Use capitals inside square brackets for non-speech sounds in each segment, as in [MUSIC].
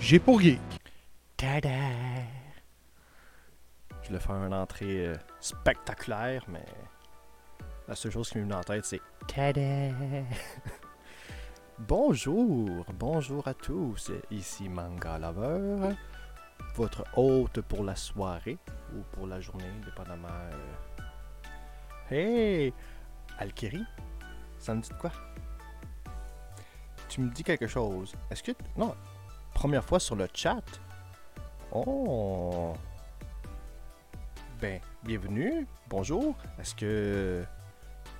J'ai pour Geek. Tada! Je voulais faire une entrée euh, spectaculaire, mais la seule chose qui m'est venue en tête, c'est Tada! [LAUGHS] bonjour, bonjour à tous. Ici Manga Lover, votre hôte pour la soirée ou pour la journée, dépendamment. euh. Hey! Alkiri? Ça me dit de quoi? Tu me dis quelque chose. Est-ce que. Non, première fois sur le chat. Oh! Ben, bienvenue. Bonjour. Est-ce que.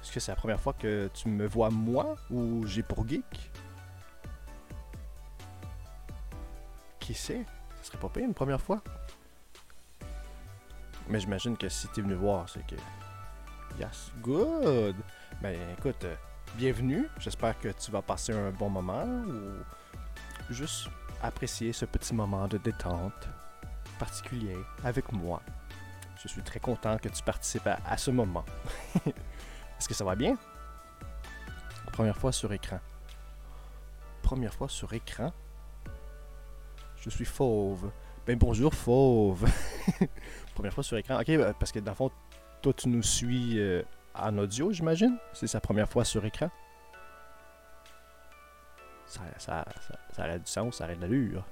Est-ce que c'est la première fois que tu me vois moi ou j'ai pour geek? Qui sait? Ça serait pas pire une première fois. Mais j'imagine que si t'es venu voir, c'est que. Yes, good! Ben écoute, euh, bienvenue. J'espère que tu vas passer un bon moment ou juste apprécier ce petit moment de détente particulier avec moi. Je suis très content que tu participes à, à ce moment. [LAUGHS] Est-ce que ça va bien? Première fois sur écran. Première fois sur écran. Je suis fauve. Ben bonjour fauve. [LAUGHS] Première fois sur écran. Ok, euh, parce que dans le fond, toi tu nous suis euh, en audio, j'imagine? C'est sa première fois sur écran? Ça, du sens, ça aurait de l'allure.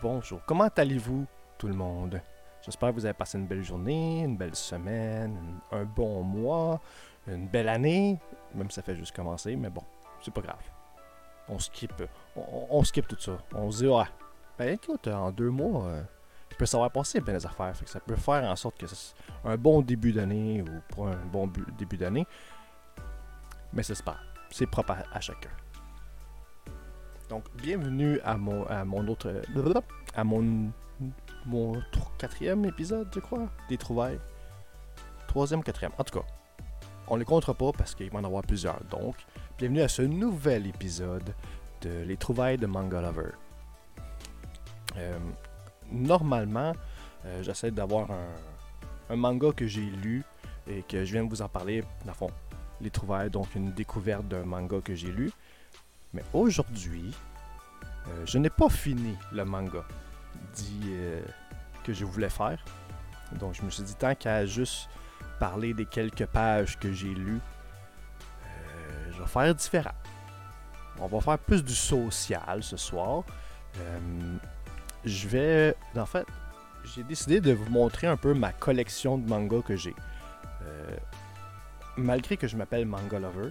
Bonjour, comment allez-vous tout le monde? J'espère que vous avez passé une belle journée, une belle semaine, un bon mois, une belle année. Même si ça fait juste commencer, mais bon, c'est pas grave. On skip, on, skip tout ça. On se dit, ouais, ben écoute, en deux mois, euh, il peut savoir passer bien les affaires. Ça peut faire en sorte que c'est un bon début d'année ou pas un bon bu- début d'année. Mais c'est pas. C'est propre à, chacun. Donc, bienvenue à mon, à mon autre, à mon, quatrième épisode, je crois, des trouvailles. Troisième quatrième, en tout cas. On les comptera pas parce qu'il va en avoir plusieurs. Donc, bienvenue à ce nouvel épisode de Les trouvailles de Manga Lover. Euh, normalement, euh, j'essaie d'avoir un, manga que j'ai lu et que je viens de vous en parler, dans fond, Les trouvailles, donc une découverte d'un manga que j'ai lu. Mais aujourd'hui, euh, je n'ai pas fini le manga dit euh, que je voulais faire. Donc je me suis dit, tant qu'à juste parler des quelques pages que j'ai lues, euh, je vais faire différent. On va faire plus du social ce soir. Je vais. En fait, j'ai décidé de vous montrer un peu ma collection de mangas que j'ai. Malgré que je m'appelle Manga Lover,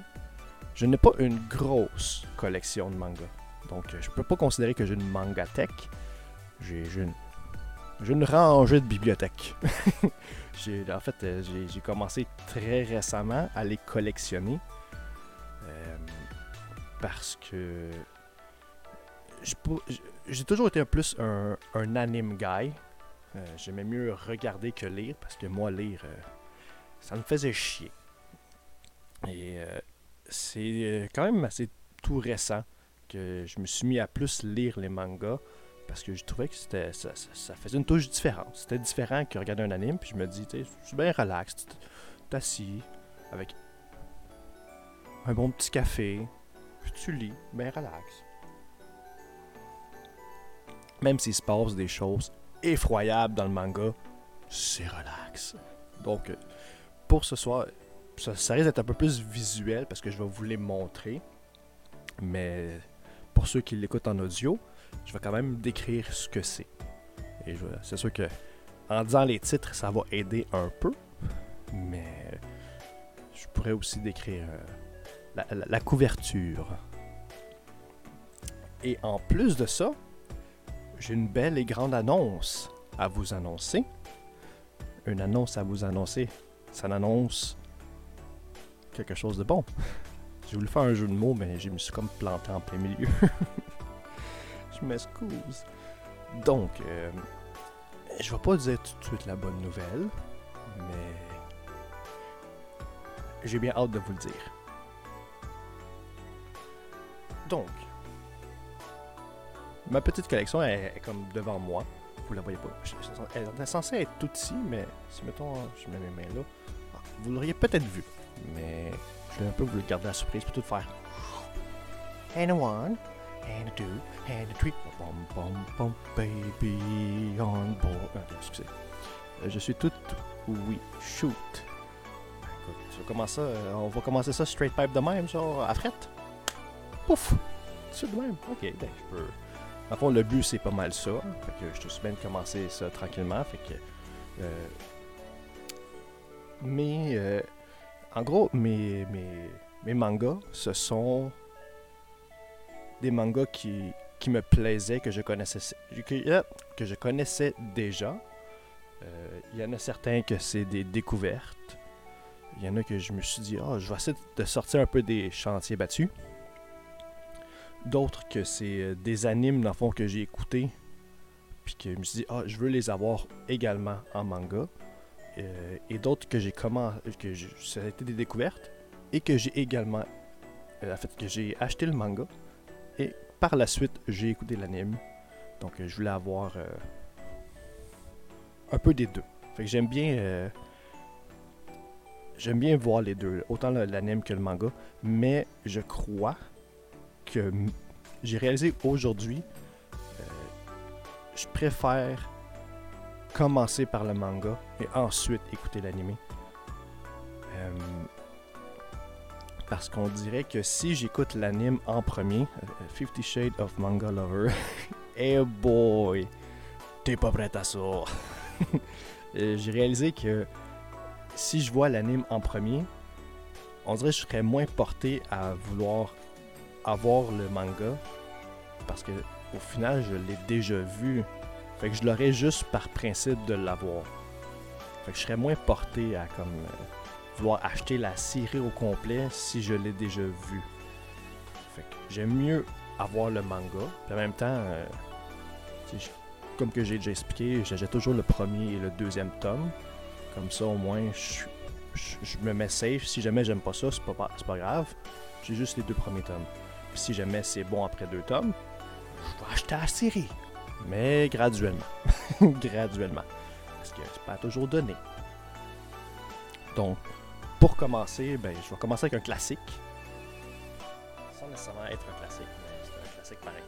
je n'ai pas une grosse collection de mangas. Donc, euh, je peux pas considérer que j'ai une manga tech. J'ai une, une rangée de bibliothèques. [LAUGHS] En fait, euh, j'ai commencé très récemment à les collectionner. Euh, parce que j'ai toujours été un plus un, anime guy. J'aimais mieux regarder que lire parce que moi, lire, ça me faisait chier. Et euh, c'est euh, quand même assez tout récent que je me suis mis à plus lire les mangas parce que je trouvais que c'était ça, faisait une touche différente. C'était différent que regarder un anime, puis je me dis, tu suis bien relax, tu t'assis avec un bon petit café, puis tu lis, ben relax. Même s'il se passe des choses effroyables dans le manga, c'est relax. Donc, euh, pour ce soir, ça, ça risque d'être un peu plus visuel parce que je vais vous les montrer. Mais pour ceux qui l'écoutent en audio, je vais quand même décrire ce que c'est. Et c'est sûr que en disant les titres, ça va aider un peu. Mais je pourrais aussi décrire euh, la couverture. Et en plus de ça, j'ai une belle et grande annonce à vous annoncer. Une annonce à vous annoncer. Ça annonce quelque chose de bon. J'ai voulu faire un jeu de mots, mais je me suis comme planté en plein milieu. [LAUGHS] je m'excuse. Donc, euh, je vais pas dire tout de suite la bonne nouvelle, mais j'ai bien hâte de vous le dire. Donc, ma petite collection est, comme devant moi. Vous la voyez pas. Elle est censée être tout ici, mais si mettons, je mets mes mains là, ah, vous l'auriez peut-être vu, mais je vais un peu vous le garder à surprise pour tout faire. And a one, and a two, and a three. Baby on board. Ah, excusez. Euh, Je suis tout oui, shoot. Écoute, ça, euh, on va commencer ça straight pipe de même, genre à frette. Pouf! C'est de même. Ok, ben je peux. En fond, le but c'est pas mal ça. Fait que je te bien de commencer ça tranquillement. Fait que. euh, mais. euh, en gros, mes, mangas, ce sont des mangas qui, me plaisaient, que je connaissais, que, que je connaissais déjà. Euh, Il y en a certains que c'est des découvertes. Il y en a que je me suis dit, ah, je vais essayer de sortir un peu des chantiers battus. D'autres que c'est euh, des animes, dans le fond, que j'ai écoutés. Puis que je me suis dit, ah, je veux les avoir également en manga. Euh, et d'autres que j'ai comment que ça a été des découvertes et que j'ai également euh, en fait que j'ai acheté le manga et par la suite j'ai écouté l'anime. Donc euh, je voulais avoir un peu des deux. Fait que j'aime bien j'aime bien voir les deux autant l'anime que le manga mais je crois que j'ai réalisé aujourd'hui je préfère commencer par le manga et ensuite écouter l'anime. Euh, parce qu'on dirait que si j'écoute l'anime en premier, euh, Fifty Shades of Manga Lover, [LAUGHS] eh boy, t'es pas prêt à ça. [LAUGHS] Euh, J'ai réalisé que si je vois l'anime en premier, on dirait que je serais moins porté à vouloir avoir le manga parce que au final je l'ai déjà vu fait que je l'aurais juste par principe de l'avoir. Fait que je serais moins porté à comme euh, vouloir acheter la série au complet si je l'ai déjà vu. Fait que j'aime mieux avoir le manga. Puis en même temps, euh, comme que j'ai déjà expliqué, j'achète toujours le premier et le deuxième tome. Comme ça, au moins, je, me mets safe. Si jamais j'aime pas ça, c'est pas, pas grave. J'ai juste les deux premiers tomes. Puis si jamais c'est bon après deux tomes, je vais acheter la série mais graduellement. [LAUGHS] graduellement. Parce que c'est pas toujours donné. Donc, pour commencer, ben, je vais commencer avec un classique. Sans nécessairement être un classique, mais c'est un classique pareil.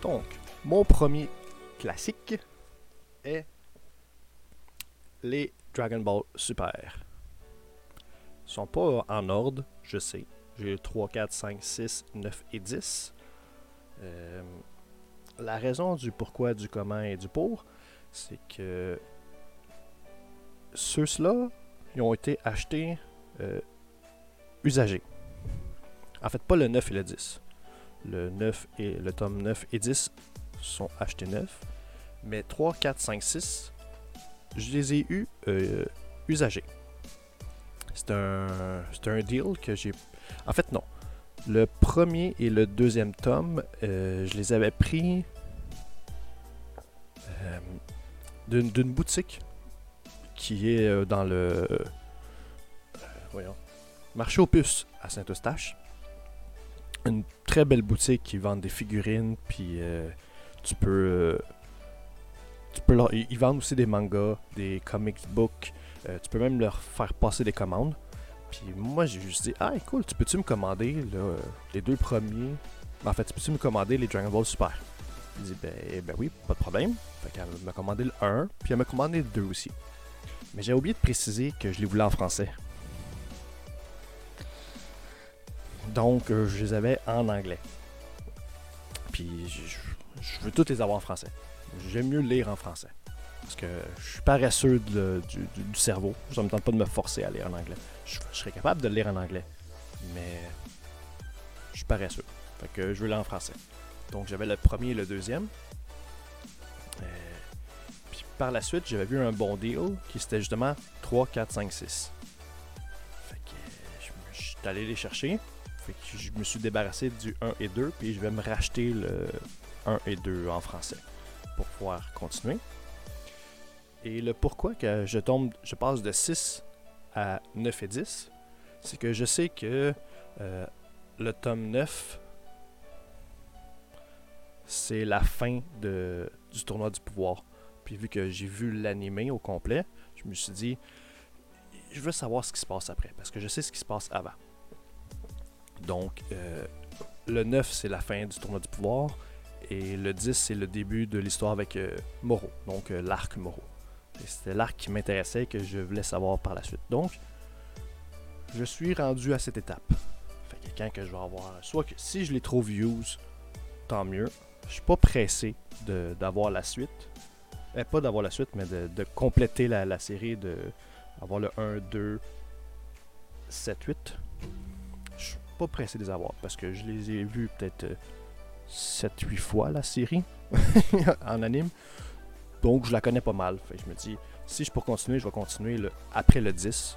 Donc, mon premier classique est les Dragon Ball Super. Ils sont pas en ordre, je sais. J'ai 3, 4, 5, 6, 9 et 10. Euh, la raison du pourquoi, du comment et du pour, c'est que ceux-là, ils ont été achetés euh, usagés. En fait, pas le 9 et le 10. Le 9 et le tome 9 et 10 sont achetés neufs. Mais 3, 4, 5, 6, je les ai eus euh, usagés. C'est un, c'est un deal que j'ai en fait, non. Le premier et le deuxième tome, euh, je les avais pris euh, d'une boutique qui est euh, dans le marché aux puces à Saint-Eustache. Une très belle boutique qui vend des figurines, puis tu peux, tu peux ils vendent aussi des mangas, des comic books, tu peux même leur faire passer des commandes. Puis moi, j'ai juste dit, ah, cool, tu peux-tu me commander les deux premiers? En fait, tu peux-tu me commander les Dragon Ball Super? Il dit, ben, ben oui, pas de problème. Fait qu'elle m'a commandé le 1, puis elle m'a commandé le 2 aussi. Mais j'ai oublié de préciser que je les voulais en français. Donc, euh, je les avais en anglais. Puis, je, veux toutes les avoir en français. J'aime mieux lire en français. Parce que je suis paresseux de- du, du- du cerveau. Ça me tente pas de me forcer à lire en anglais. Je, serais capable de le lire en anglais. Mais je suis paresseux. Fait que je veux lire en français. Donc, j'avais le premier et le deuxième. Euh, puis par la suite, j'avais vu un bon deal qui c'était justement 3, 4, 5, 6. Fait que je, je suis allé les chercher. Fait que je me suis débarrassé du 1 et 2, puis je vais me racheter le 1 et 2 en français pour pouvoir continuer. Et le pourquoi que je tombe, je passe de 6 à 9 et 10, c'est que je sais que euh, le tome 9, c'est la fin du tournoi du pouvoir. Puis vu que j'ai vu l'animé au complet, je me suis dit, je veux savoir ce qui se passe après, parce que je sais ce qui se passe avant. Donc, euh, le 9, c'est la fin du tournoi du pouvoir. Et le 10, c'est le début de l'histoire avec euh, Moro, donc euh, l'arc Moro. C'était l'arc qui m'intéressait et que je voulais savoir par la suite. Donc, je suis rendu à cette étape. Fait que quand que je vais avoir, soit que si je les trouve use, tant mieux. Je suis pas pressé d'avoir la suite. Eh, pas d'avoir la suite, mais de, compléter la, la série, de avoir le 1, 2, 7, 8. Je suis pas pressé de les avoir parce que je les ai vus peut-être 7-8 fois la série [LAUGHS] en anime. Donc je la connais pas mal. Je me dis, si je peux continuer, je vais continuer après le 10.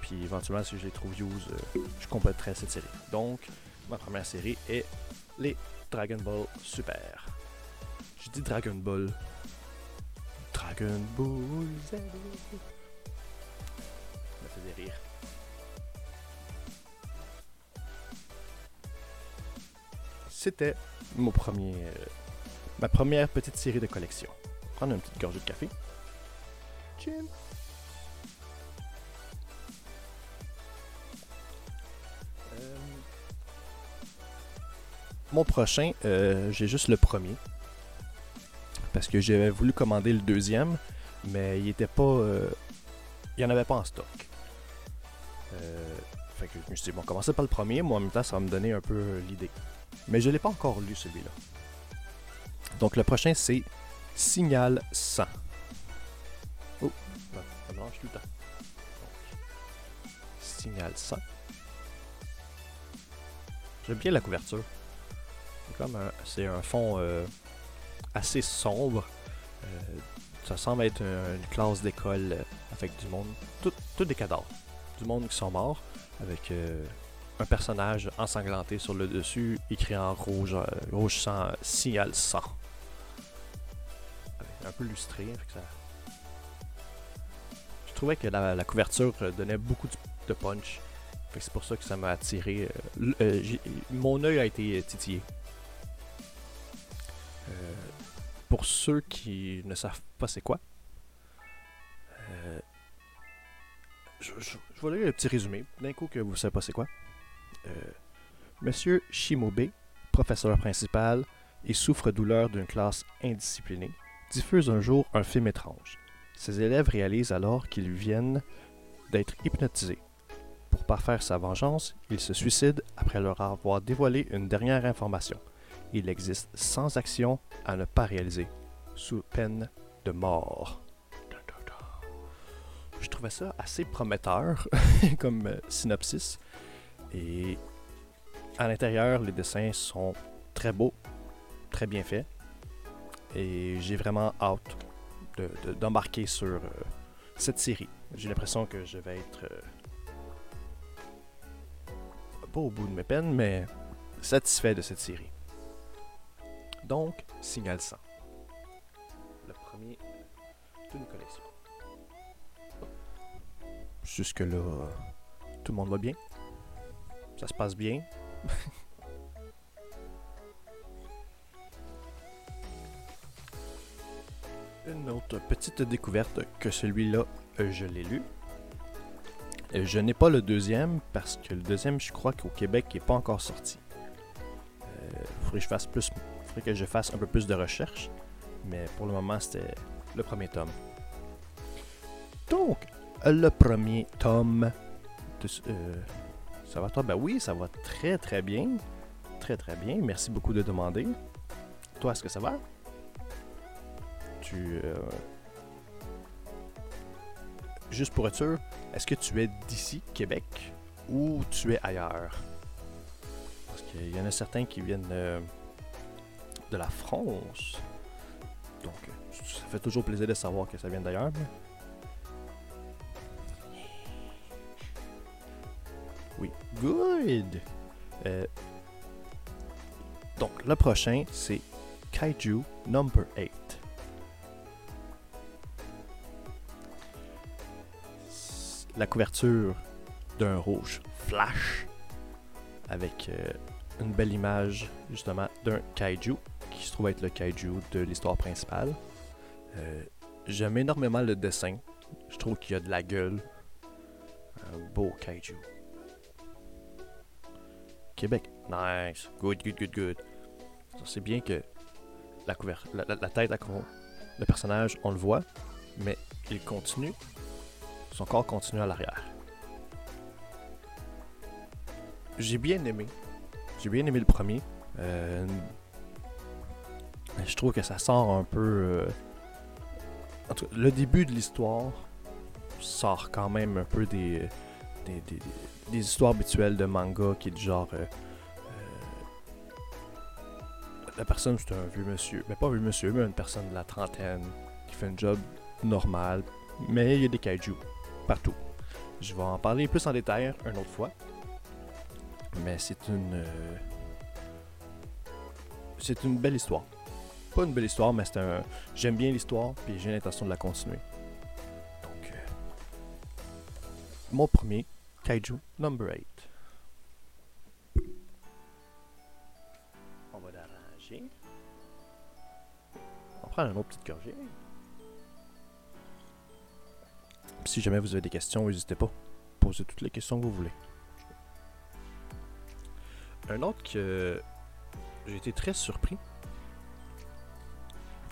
Puis éventuellement, si je les trouve use, euh, je compléterai cette série. Donc, ma première série est les Dragon Ball Super. Je dis Dragon Ball. Dragon Ball Z. Ça me faisait rire. C'était mon premier, euh, ma première petite série de collection. Prendre une petite gorgée de café. Chin. Euh, Mon prochain, euh, j'ai juste le premier. Parce que j'avais voulu commander le deuxième, mais il était pas. euh, il n'y en avait pas en stock. Euh, fait que je me suis dit, bon, commencer par le premier, moi en même temps, ça va me donner un peu l'idée. Mais je ne l'ai pas encore lu celui-là. Donc le prochain, c'est Signal 100. Oh, non, ça branche tout le temps. Donc, Signal 100. J'aime bien la couverture. C'est comme un, c'est un fond euh, assez sombre. Euh, ça semble être un- une classe d'école euh, avec du monde, tout, des cadavres, du monde qui sont morts, avec un personnage ensanglanté sur le dessus, écrit en rouge, rouge sang, signal sang. Un peu lustré. fait que ça- Je trouvais que la, couverture euh, donnait beaucoup de, punch. C'est pour ça que ça m'a attiré. euh, euh, mon œil a été titillé. Pour ceux qui ne savent pas c'est quoi, je, je- vais lire le petit résumé, d'un coup que vous ne savez pas c'est quoi. Monsieur Shimobe, professeur principal et souffre-douleur d'une classe indisciplinée, diffuse un jour un film étrange. Ses élèves réalisent alors qu'ils viennent d'être hypnotisés. Pour parfaire sa vengeance, il se suicide après leur avoir dévoilé une dernière information. Il existe 100 actions à ne pas réaliser, sous peine de mort. Je trouvais ça assez prometteur [LAUGHS] comme euh, synopsis. Et à l'intérieur, les dessins sont très beaux, très bien faits. Et j'ai vraiment hâte de- de- d'embarquer sur euh, cette série. J'ai l'impression que je vais être euh, pas au bout de mes peines, mais satisfait de cette série. Donc, Signal 100. Le premier d'une collection. Jusque-là, euh, tout le monde va bien. Ça se passe bien. [LAUGHS] Une autre petite découverte que celui-là, euh, je l'ai lu. Euh, Je n'ai pas le deuxième parce que le deuxième, je crois qu'au Québec, il n'est pas encore sorti. Il faudrait que je fasse faudrait que je fasse un peu plus de recherche, mais pour le moment, c'était le premier tome. Donc, le premier tome euh, ça va toi? Ben oui, ça va très très bien. Très très bien. Merci beaucoup de demander. Toi, est-ce que ça va? Euh, Juste pour être sûr, est-ce que tu es d'ici, Québec, ou tu es ailleurs? Parce qu'il y en a certains qui viennent euh, de la France. Donc, ça fait toujours plaisir de savoir que ça vient d'ailleurs. Oui, good! Euh, donc, le prochain, c'est Kaiju Number 8. La couverture d'un rouge flash avec euh, une belle image justement d'un kaiju qui se trouve être le kaiju de l'histoire principale. Euh, J'aime énormément le dessin. Je trouve qu'il y a de la gueule. Beau kaiju. Québec. Nice. Good, good, good, good. C'est bien que la, couver- la, tête, la le personnage, on le voit, mais il continue. Son corps continue à l'arrière. J'ai bien aimé. J'ai bien aimé le premier. Euh, je trouve que ça sort un peu. euh, en tout cas, le début de l'histoire sort quand même un peu des, des, des- histoires habituelles de manga qui est du genre. euh, la personne, c'est un vieux monsieur. Mais pas un vieux monsieur, mais une personne de la trentaine qui fait un job normal. Mais il y a des kaiju partout. Je vais en parler plus en détail une autre fois. Mais c'est une. euh, c'est une belle histoire. Pas une belle histoire, mais c'est un. J'aime bien l'histoire, puis j'ai l'intention de la continuer. Donc. euh, mon premier, Kaiju Number 8. On va l'arranger. On va prendre une autre petite gorgée. Si jamais vous avez des questions, n'hésitez pas. Posez toutes les questions que vous voulez. Un autre que j'ai été très surpris.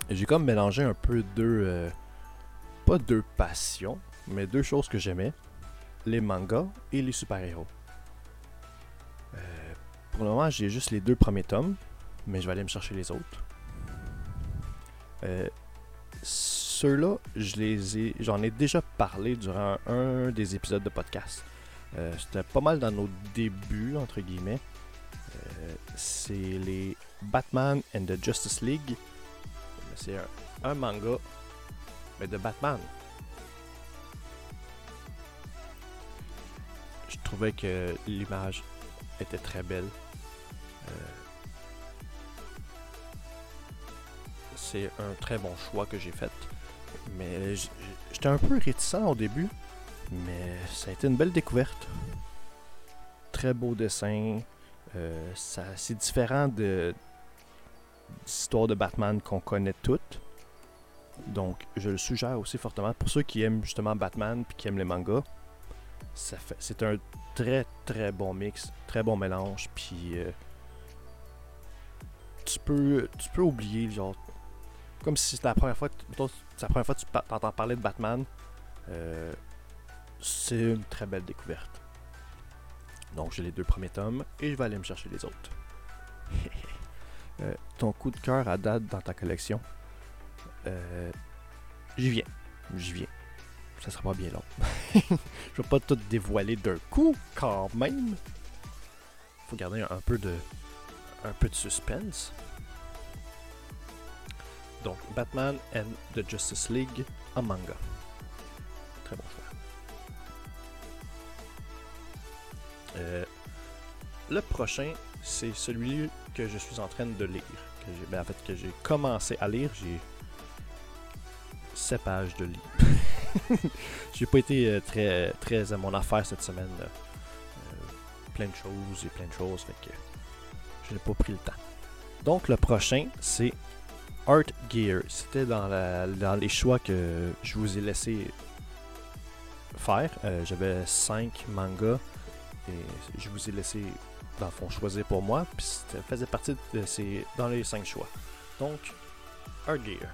J'ai comme mélangé un peu deux. euh, pas deux passions, mais deux choses que j'aimais les mangas et les super-héros. Euh, pour le moment, j'ai juste les deux premiers tomes, mais je vais aller me chercher les autres. Euh, Ceux-là, j'en ai déjà parlé durant un des épisodes de podcast. Euh, C'était pas mal dans nos débuts, entre guillemets. Euh, c'est les Batman and the Justice League. C'est un, un manga, mais de Batman. Je trouvais que l'image était très belle. Euh, c'est un très bon choix que j'ai fait. Mais j'étais un peu réticent au début, mais ça a été une belle découverte. Très beau dessin. Euh, c'est différent de l'histoire de Batman qu'on connaît toutes. Donc, je le suggère aussi fortement pour ceux qui aiment justement Batman puis qui aiment les mangas. C'est un très très bon mix, très bon mélange. Puis, euh, tu peux, tu peux oublier genre comme si c'était la première fois, la première fois que tu t'entends parler de Batman. Euh, c'est une très belle découverte. Donc j'ai les deux premiers tomes et je vais aller me chercher les autres. [LAUGHS] Euh, ton coup de cœur à date dans ta collection Euh, J'y viens. J'y viens. Ça sera pas bien long. [LAUGHS] je vais pas tout dévoiler d'un coup quand même. Faut garder un peu de un peu de suspense. Donc, Batman and the Justice League en manga. Très bon choix. Euh, le prochain, c'est celui que je suis en train de lire. Que j'ai, ben, en fait, que j'ai commencé à lire. J'ai 7 pages de livre. [LAUGHS] j'ai pas été euh, très, très à mon affaire cette semaine. Euh, plein de choses et plein de choses. Fait que je n'ai pas pris le temps. Donc, le prochain, c'est Art Gear. C'était dans, les choix que je vous ai laissé faire. Euh, J'avais 5 mangas et je vous ai laissé, dans le fond, choisir pour moi. Puis ça faisait partie de ces, dans les 5 choix. Donc, Art Gear.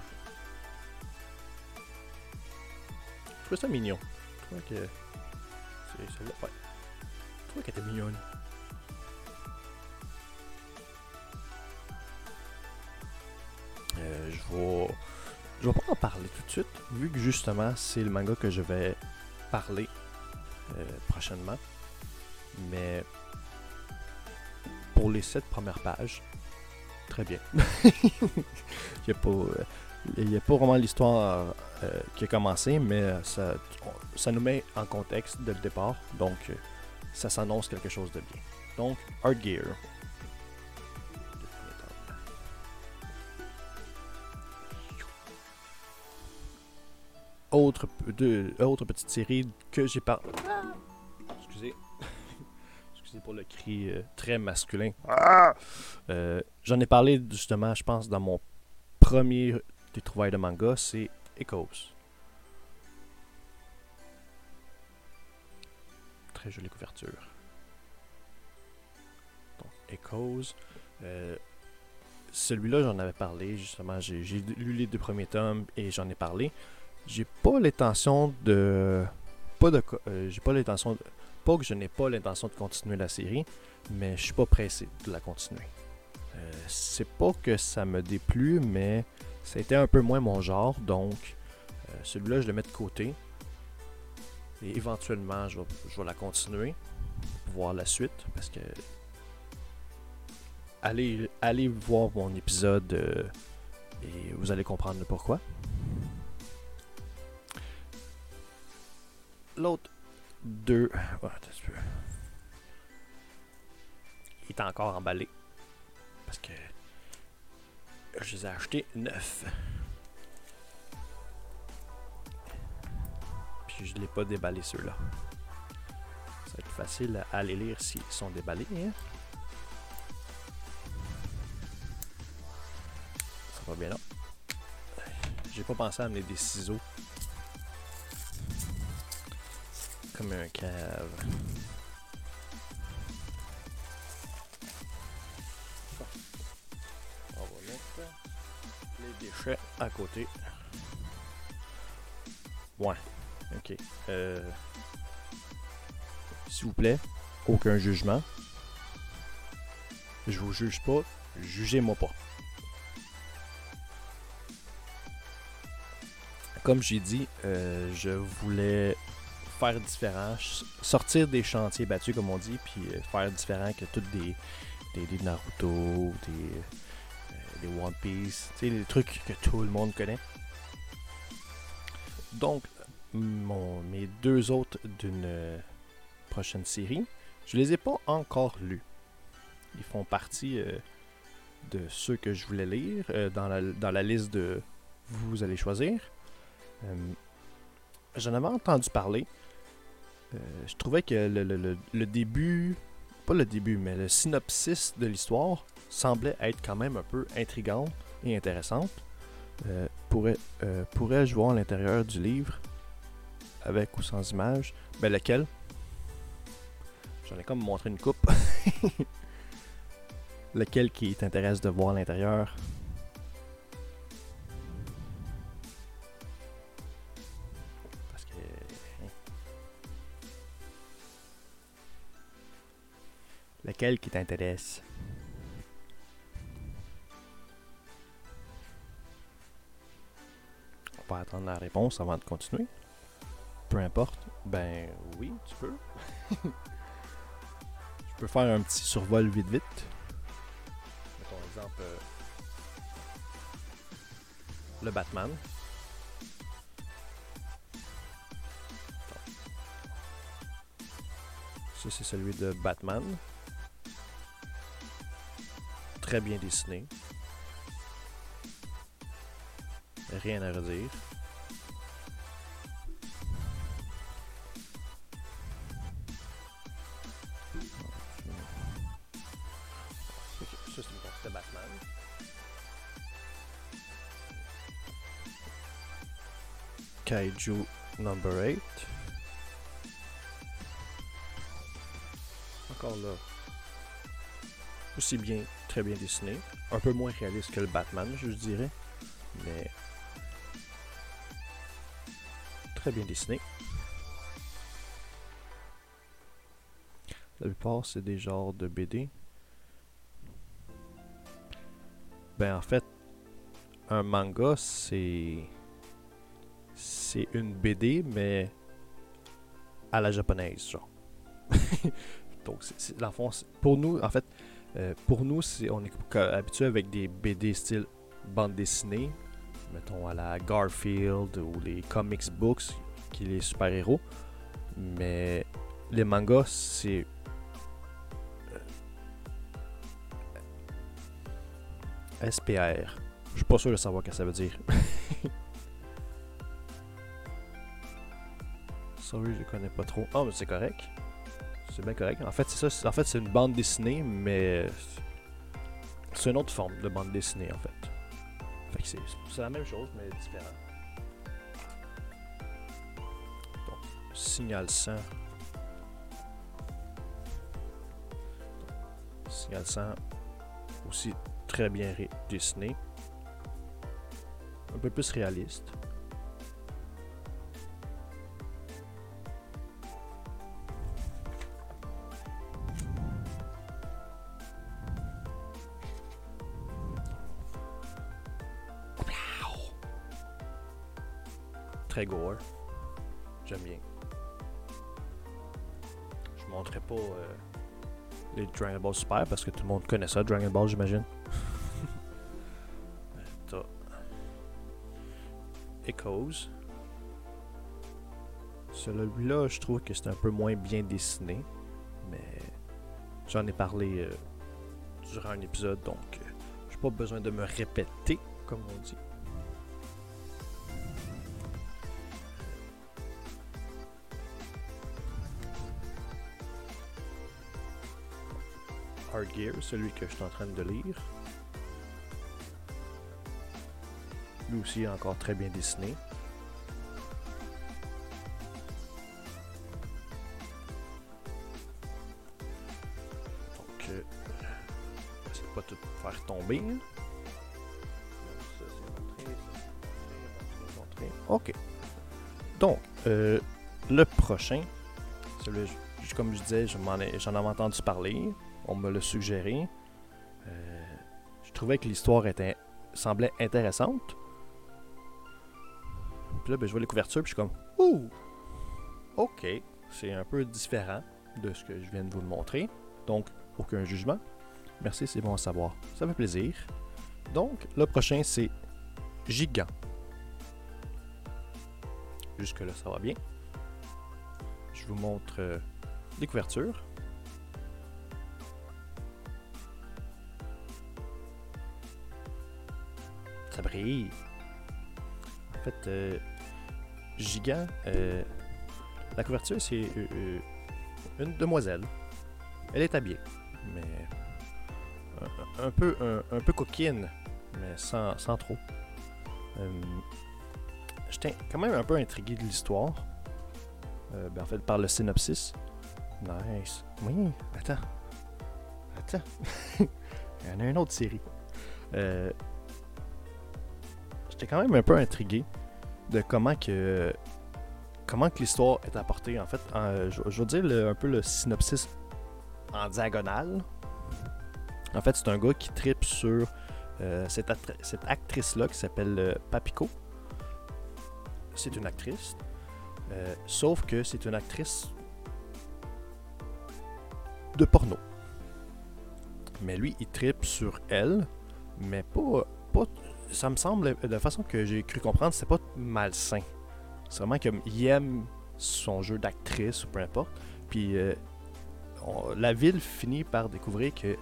Je trouve ça mignon. Je trouvais que. C'est celle-là. Ouais. Je trouvais qu'elle était mignonne. Euh, je vais. Je vais pas en parler tout de suite, vu que justement c'est le manga que je vais parler euh, prochainement. Mais pour les 7 premières pages, très bien. [LAUGHS] Il n'y a, pas, vraiment l'histoire euh, qui a commencé, mais ça, nous met en contexte dès le départ, donc ça s'annonce quelque chose de bien. Donc, Art Gear. Autre, petite série que j'ai pas. Excusez. [LAUGHS] Excusez pour le cri euh, très masculin. Euh, J'en ai parlé justement, je pense, dans mon premier des trouvailles de manga, c'est Echoes. Très jolie couverture. Donc, Echoes. Euh, Celui-là, j'en avais parlé, justement. J'ai lu les deux premiers tomes et j'en ai parlé. J'ai pas l'intention de. Pas de. euh, J'ai pas l'intention. de- Pas que je n'ai pas l'intention de continuer la série, mais je suis pas pressé de la continuer. Euh, c'est pas que ça me déplut, mais c'était un peu moins mon genre, donc euh, celui-là, je le mets de côté. Et éventuellement, je vais, je vais la continuer, voir la suite, parce que allez, allez voir mon épisode et vous allez comprendre le pourquoi. L'autre deux. Ouais, attends un peu. Il est encore emballé. Parce que je les ai achetés neufs. Puis je ne l'ai pas déballé ceux-là. Ça va être facile à aller lire s'ils sont déballés. hein. Ça va bien là. J'ai pas pensé à amener des ciseaux. Comme un cave. On va mettre les déchets à côté. Ouais. Ok. Euh, S'il vous plaît, aucun jugement. Je vous juge pas. Jugez-moi pas. Comme j'ai dit, euh, je voulais faire différent, sortir des chantiers battus comme on dit, puis euh, faire différent que toutes des, des, des Naruto, des, euh, des One Piece, tu sais, les trucs que tout le monde connaît. Donc, mon, mes deux autres d'une euh, prochaine série, je les ai pas encore lus. Ils font partie de ceux que je voulais lire dans, la, dans la liste de vous allez choisir. J'en avais entendu parler. Euh, je trouvais que le, début, pas le début, mais le synopsis de l'histoire semblait être quand même un peu intrigante et intéressante. Euh, pourrais, euh, pourrais-je voir l'intérieur du livre avec ou sans image Ben lequel? J'en ai comme montré une coupe. [LAUGHS] lequel qui t'intéresse de voir l'intérieur? Lequel qui t'intéresse? On va attendre la réponse avant de continuer. Peu importe. Ben oui, tu peux. [LAUGHS] Je peux faire un petit survol vite vite. Mettons exemple euh, le Batman. Ça c'est celui de Batman très bien dessiné. Rien à redire. C'est une partie de Batman. Kaiju number 8. Encore là. Aussi bien très bien dessiné. Un peu moins réaliste que le Batman, je dirais. Mais. Très bien dessiné. La plupart, c'est des genres de BD. Ben, en fait, un manga, c'est. C'est une BD, mais à la japonaise, genre. [LAUGHS] Donc, c'est- c'est- dans pour nous, en fait, euh, pour nous, on est habitué avec des BD style bande dessinée, mettons à la Garfield ou les comics books, qui est les super-héros. Mais les mangas, c'est. euh, SPR. Je suis pas sûr de savoir ce que ça veut dire. [LAUGHS] Sorry, je connais pas trop. Ah, mais c'est correct. C'est bien correct. En fait, c'est ça. En fait, c'est une bande dessinée, mais c'est une autre forme de bande dessinée, en fait. Fait que c'est, la même chose, mais différent. Donc, signal 100. Signal 100 aussi très bien dessiné. Un peu plus réaliste. Très gore. J'aime bien. Je montrerai pas euh, les Dragon Ball Super parce que tout le monde connaît ça, Dragon Ball, j'imagine. [LAUGHS] T'as Echoes. Celui-là, je trouve que c'est un peu moins bien dessiné, mais j'en ai parlé euh, durant un épisode, donc euh, j'ai pas besoin de me répéter, comme on dit. Hard Gear, celui que je suis en train de lire. Lui aussi est encore très bien dessiné. Donc, euh, de pas tout faire tomber. c'est c'est. Ok. Donc, euh, le prochain, celui, comme je disais, j'en avais entendu parler on me l'a suggéré. Euh, je trouvais que l'histoire semblait intéressante. Puis là, ben, je vois les couvertures, puis je suis comme, ouh, ok, c'est un peu différent de ce que je viens de vous montrer. Donc, aucun jugement. Merci, c'est bon à savoir. Ça fait plaisir. Donc, le prochain, c'est Gigant. Jusque-là, ça va bien. Je vous montre euh, les couvertures. Ça brille. En fait, euh, Gigant, euh, la couverture, c'est euh, euh, une demoiselle. Elle est habillée, mais un, un peu, un, peu coquine, mais sans, sans trop. Euh, J'étais quand même un peu intrigué de l'histoire. Euh, ben, en fait, par le synopsis. Nice. Oui, attends. Attends. [LAUGHS] Il y en a une autre série. Euh, J'étais quand même un peu intrigué de comment que comment que l'histoire est apportée. En fait, je, je vais dire un peu le synopsis en diagonale. En fait, c'est un gars qui tripe sur euh, cette actrice-là qui s'appelle euh, Papico. C'est une actrice. Euh, sauf que c'est une actrice de porno. Mais lui, il tripe sur elle, mais pas, pas ça me semble, de la façon que j'ai cru comprendre, c'est pas malsain. C'est vraiment comme il aime son jeu d'actrice ou peu importe. Puis euh, la ville finit par découvrir qu'elle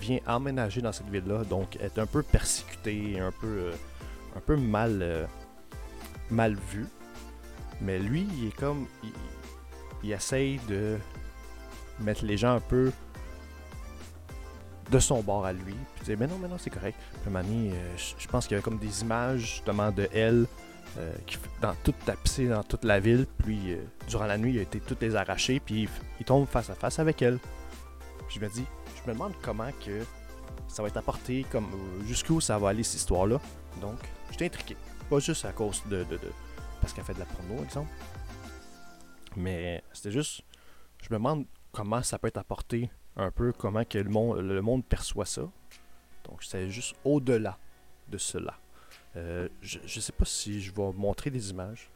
vient emménager dans cette ville-là, donc est un peu persécutée, un peu, euh, un peu mal, euh, mal vue. Mais lui, il est comme, il, il essaye de mettre les gens un peu de son bord à lui. Puis dire, mais non, mais non, c'est correct. Puis Mani, je je pense qu'il y avait comme des images justement de elle euh, qui dans toute tapissée dans toute la ville. Puis euh, durant la nuit, il a été toutes les arrachées. Puis il, tombe face à face avec elle. Puis je me dis, je me demande comment que ça va être apporté, comme euh, jusqu'où ça va aller cette histoire-là. Donc, j'étais intriqué. Pas juste à cause de, de- de- parce qu'elle fait de la porno, exemple. Mais c'était juste, je me demande comment ça peut être apporté, un peu comment que le monde, le monde perçoit ça. Donc, c'est juste au-delà de cela. Euh, je, je sais pas si je vais montrer des images.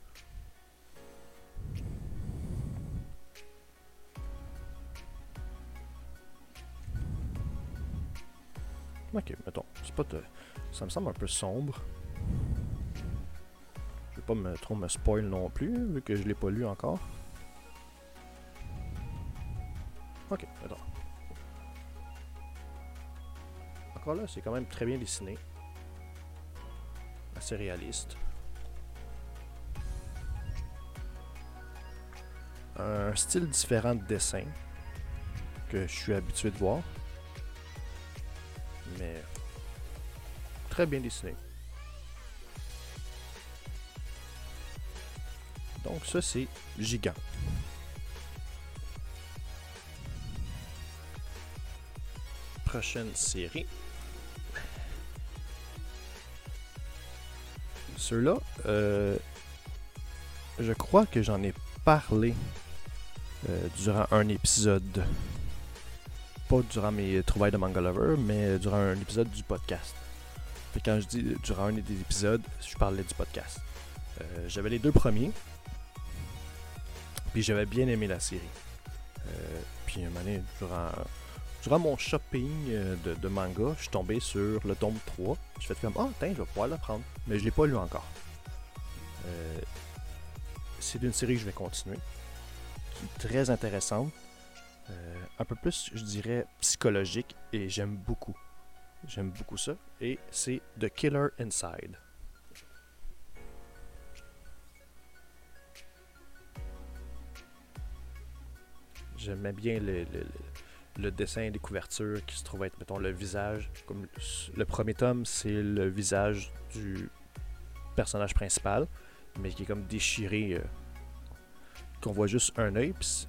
Ok, mettons. Pas de- Ça me semble un peu sombre. Je vais pas me, trop me spoil non plus, vu que je l'ai pas lu encore. Ok, attends. Là, c'est quand même très bien dessiné. Assez réaliste. Un style différent de dessin que je suis habitué de voir. Mais très bien dessiné. Donc ça c'est Gigant. Prochaine série. Ceux-là, euh, je crois que j'en ai parlé euh, durant un épisode. Pas durant mes trouvailles de Manga Lover, mais durant un épisode du podcast. Quand je dis durant un des épisodes, je parlais du podcast. Euh, j'avais les deux premiers. Puis j'avais bien aimé la série. Puis un moment durant, durant mon shopping euh, de, manga, je suis tombé sur le tome 3. Je fait comme, ah, tiens, je vais pouvoir le prendre. Mais je l'ai pas lu encore. Euh, c'est une série que je vais continuer. Très intéressante. Euh, un peu plus, je dirais, psychologique. Et j'aime beaucoup. J'aime beaucoup ça. Et c'est The Killer Inside. J'aimais bien le- le dessin des couvertures qui se trouve être, mettons, le visage. Comme le premier tome, c'est le visage du personnage principal, mais qui est comme déchiré. euh, qu'on voit juste un œil, puis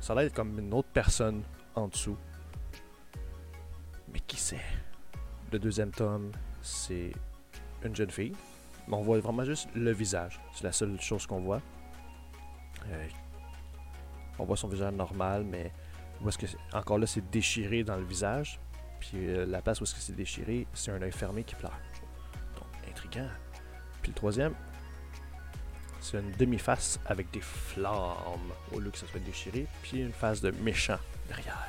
ça a l'air comme une autre personne en dessous. Mais qui c'est? Le deuxième tome, c'est une jeune fille. Mais on voit vraiment juste le visage. C'est la seule chose qu'on voit. Euh, on voit son visage normal, mais où est-ce que encore là c'est déchiré dans le visage. Puis euh, la place où est-ce que c'est déchiré, c'est un œil fermé qui pleure. Donc intriguant. Puis le troisième, c'est une demi-face avec des flammes au lieu que ça soit déchiré, puis une face de méchant derrière.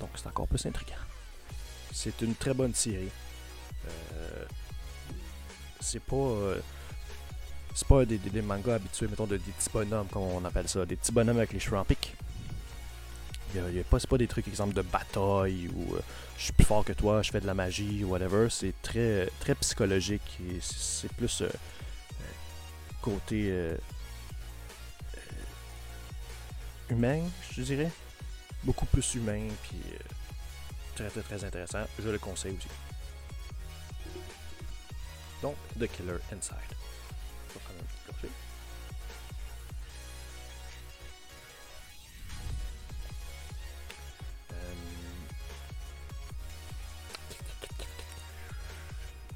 Donc c'est encore plus intriguant. C'est une très bonne série. Euh, c'est pas euh, c'est pas des mangas habitués, mettons, de, des petits bonhommes, comme on appelle ça, des petits bonhommes avec les cheveux en pique. Y y a pas, c'est pas des trucs, exemple, de bataille ou euh, je suis plus fort que toi, je fais de la magie ou whatever. C'est très, très psychologique et c'est plus euh, euh, côté humain, je dirais. Beaucoup plus humain, puis très, très, très intéressant. Je le conseille aussi. Donc, The Killer Inside.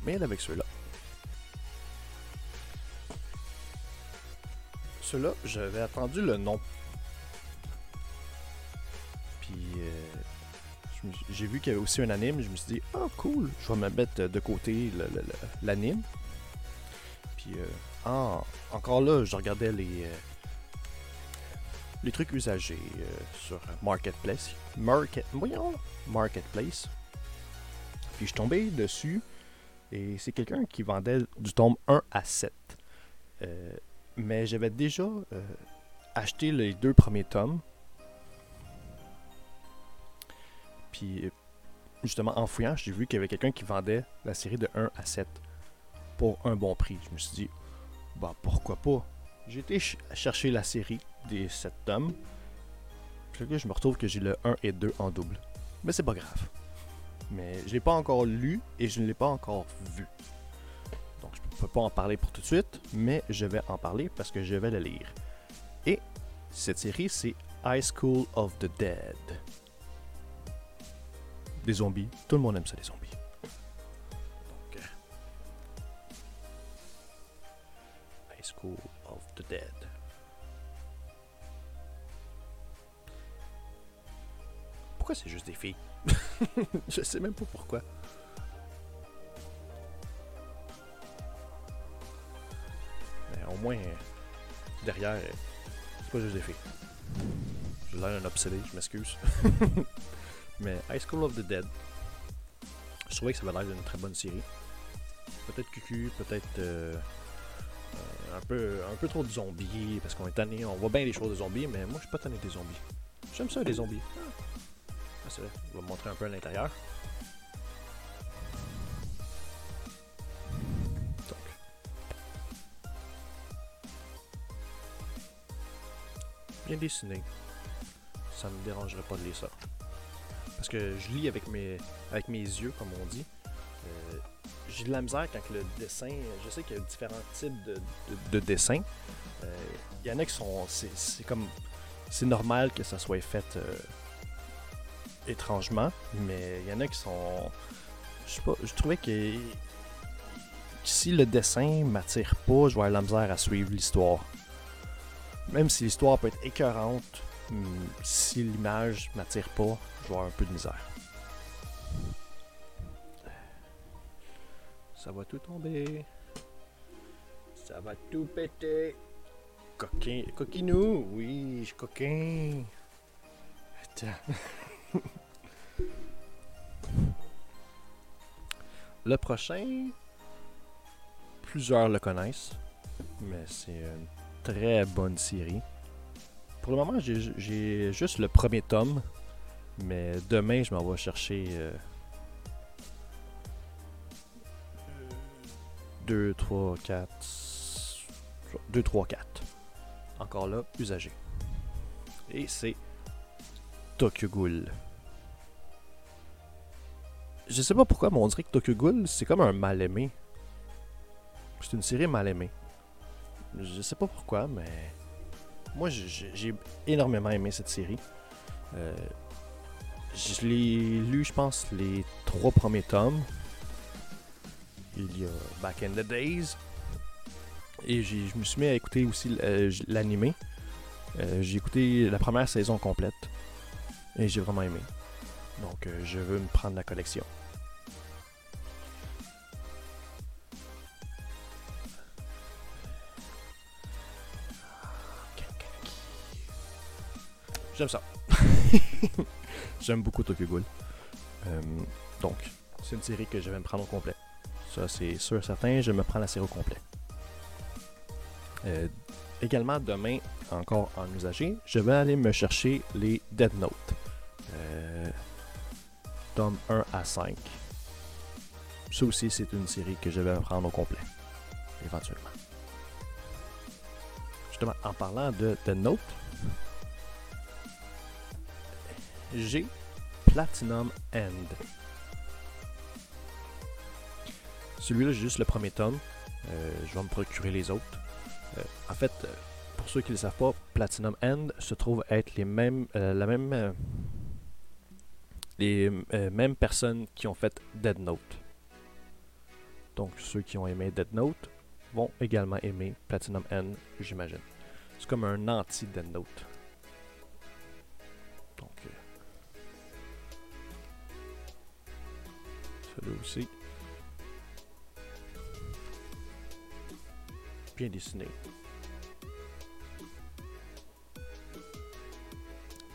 Mais avec ceux-là. Ceux-là, j'avais attendu le nom. Puis euh, j'ai vu qu'il y avait aussi un anime. Je me suis dit, ah cool, je vais me mettre de côté l'anime. Puis ah, encore là, je regardais les, euh, les trucs usagés sur Marketplace. Market, voyons, Marketplace. Puis je suis tombé dessus et c'est quelqu'un qui vendait du tome 1 à 7. Euh, mais j'avais déjà euh, acheté les deux premiers tomes. Puis euh, justement en fouillant, j'ai vu qu'il y avait quelqu'un qui vendait la série de 1 à 7 pour un bon prix. Je me suis dit, bah pourquoi pas? J'ai été ch- chercher la série des 7 tomes. Puis là, je me retrouve que j'ai le 1 et 2 en double. Mais c'est pas grave. Mais je l'ai pas encore lu et je ne l'ai pas encore vu. Donc je peux peut pas en parler pour tout de suite, mais je vais en parler parce que je vais le lire. Et cette série, c'est High School of the Dead. Des zombies. Tout le monde aime ça, les zombies. Euh, High School of the Dead. Pourquoi c'est juste des filles? [LAUGHS] Je sais même pas pourquoi. Mais au moins, derrière, c'est pas juste des filles. J'ai l'air d'un obsédé, je m'excuse. [LAUGHS] Mais High School of the Dead, je trouvais que ça avait l'air d'une très bonne série. Peut-être cucu, peut-être euh, euh, un, peu, un peu trop de zombies, parce qu'on est tanné, on voit bien les choses de zombies, mais moi je suis pas tanné des zombies. J'aime ça les zombies. Ah, c'est vrai, je vais vous montrer un peu à l'intérieur. Donc. Bien dessiné. Ça me dérangerait pas de lire ça. Parce que je lis avec mes, avec mes yeux, comme on dit. Euh, J'ai de la misère quand le dessin. Je sais qu'il y a différents types de, de, de dessins. Euh, Il y en a qui sont. C'est c'est comme. C'est normal que ça soit fait euh, étrangement, mais il y en a qui sont. Je sais pas, je trouvais que. Si le dessin m'attire pas, je vais avoir la misère à suivre l'histoire. Même si l'histoire peut être écœurante, hum, si l'image m'attire pas, je vais avoir un peu de misère. Ça va tout tomber. Ça va tout péter. Coquin. Coquinou. Oui, je suis coquin. Attends. [LAUGHS] le prochain, plusieurs le connaissent, mais c'est une très bonne série. Pour le moment, j'ai juste le premier tome, mais demain, je m'en vais chercher euh, 2, 3, 4. 2, 3, 4. Encore là, usagé. Et c'est Tokyo Ghoul. Je sais pas pourquoi, mais on dirait que Tokyo Ghoul, c'est comme un mal aimé. C'est une série mal aimée. Je sais pas pourquoi, mais. Moi, j'ai énormément aimé cette série. Euh, je l'ai lu, je pense, les trois premiers tomes. Il y a Back in the Days. Et je me suis mis à écouter aussi euh, l'animé. Euh, j'ai écouté la première saison complète. Et j'ai vraiment aimé. Donc, euh, je veux me prendre la collection. J'aime ça. [LAUGHS] J'aime beaucoup Tokyo Ghoul. Euh, donc, c'est une série que je vais me prendre au complet. Ça, c'est sûr certain, je me prends la série au complet. Euh, également, demain, encore en usager, je vais aller me chercher les Dead Note. Euh, tome 1 à 5. Ça aussi, c'est une série que je vais prendre au complet. Éventuellement. Justement, en parlant de Dead Note, j'ai Platinum End. Celui-là, j'ai juste le premier tome. Euh, je vais me procurer les autres. Euh, en fait, euh, pour ceux qui ne le savent pas, Platinum End se trouve être les mêmes, euh, la même, les mêmes personnes qui ont fait Dead Note. Donc, ceux qui ont aimé Dead Note vont également aimer Platinum End, j'imagine. C'est comme un anti-Dead Note. Donc, celui aussi. Dessiné.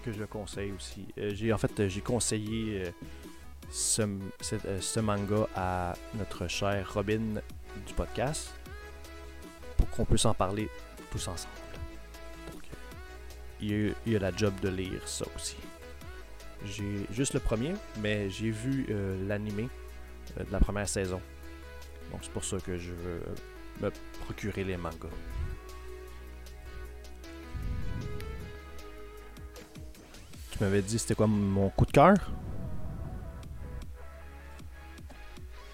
Que je conseille aussi. Euh, j'ai en fait j'ai conseillé euh, euh, ce manga à notre cher Robin du podcast pour qu'on puisse en parler tous ensemble. Il, y a, la job de lire ça aussi. J'ai juste le premier, mais j'ai vu euh, l'animé de la première saison. Donc c'est pour ça que je veux me procurer les mangas. Tu m'avais dit c'était quoi mon coup de cœur?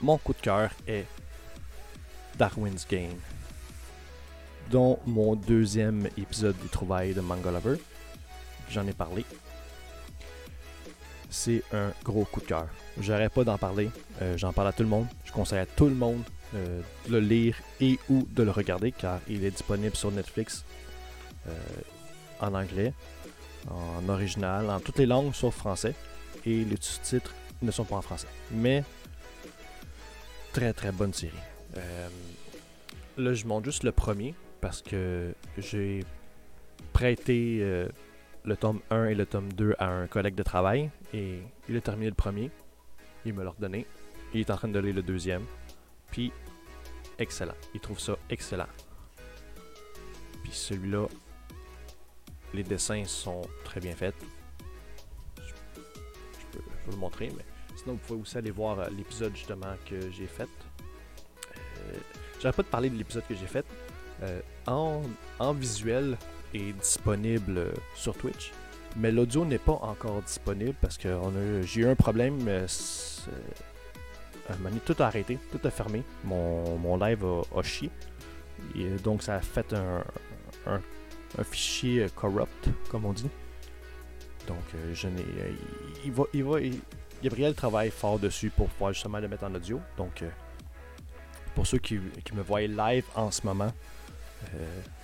Mon coup de cœur est Darwin's Game, dont mon deuxième épisode des trouvailles de Manga Lover. J'en ai parlé. C'est un gros coup de cœur. J'arrête pas d'en parler. Euh, J'en parle à tout le monde. Je conseille à tout le monde euh, le lire et ou de le regarder car il est disponible sur Netflix euh, en anglais, en original, en toutes les langues sauf français. Et les sous-titres ne sont pas en français. Mais très très bonne série. Euh, là, je montre juste le premier parce que j'ai prêté le tome 1 et le tome 2 à un collègue de travail et il a terminé le premier. Il me l'a redonné. Il est en train de lire le deuxième. Puis, excellent. Il trouve ça excellent. Puis celui-là, les dessins sont très bien faits. Je, peux, vous le montrer, mais sinon, vous pouvez aussi aller voir euh, l'épisode justement que j'ai fait. Euh, J'arrête pas de parler de l'épisode que j'ai fait. Euh, en, en visuel est disponible euh, sur Twitch, mais l'audio n'est pas encore disponible parce que j'ai eu un problème. Euh, tout a arrêté, tout a fermé. Mon, mon live a, a chié. Et donc ça a fait un, fichier euh, corrupt, comme on dit. Donc euh, je n'ai. il, va, il va, il- Gabriel travaille fort dessus pour pouvoir justement le mettre en audio. Donc pour ceux qui, me voient live en ce moment,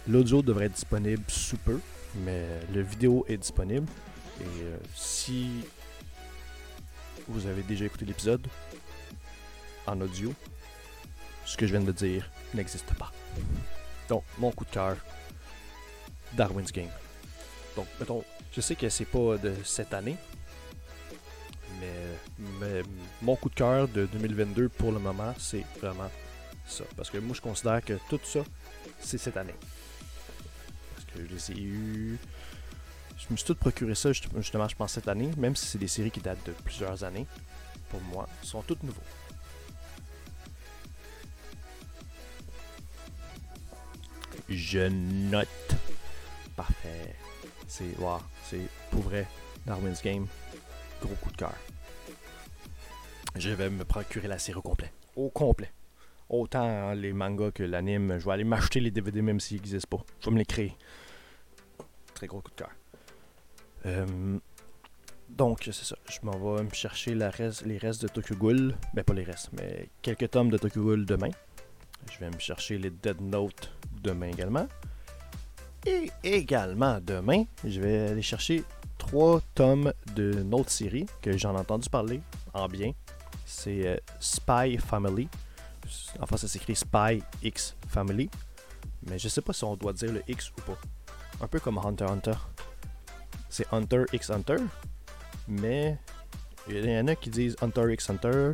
l'audio devrait être disponible sous peu, mais le vidéo est disponible. Et si vous avez déjà écouté l'épisode en audio, ce que je viens de dire n'existe pas. Donc, mon coup de cœur, Darwin's Game. Donc, mettons, je sais que c'est pas de cette année, mais, mon coup de cœur de 2022 pour le moment, c'est vraiment ça. Parce que moi, je considère que tout ça, c'est cette année. Parce que je les ai eus. Je me suis tout procuré ça juste- justement, je pense, cette année, même si c'est des séries qui datent de plusieurs années. Pour moi, sont toutes nouveaux. Je note. Parfait. C'est wow, c'est pour vrai Darwin's Game. Gros coup de cœur. Je vais me procurer la série au complet. Au complet. Autant les mangas que l'anime. Je vais aller m'acheter les DVD même s'ils n'existent pas. Je vais me les créer. Très gros coup de cœur. Euh, donc, c'est ça. Je m'en vais me chercher les restes de Tokyo Ghoul. Ben, pas les restes, mais quelques tomes de Tokyo Ghoul demain. Je vais me chercher les Dead Note demain également. Et également demain, je vais aller chercher trois tomes d'une autre série que j'en ai entendu parler en bien. C'est euh, Spy Family. Enfin, ça s'écrit Spy X Family. Mais je sais pas si on doit dire le X ou pas. Un peu comme Hunter Hunter. C'est Hunter x Hunter. Mais il y en a qui disent Hunter x Hunter.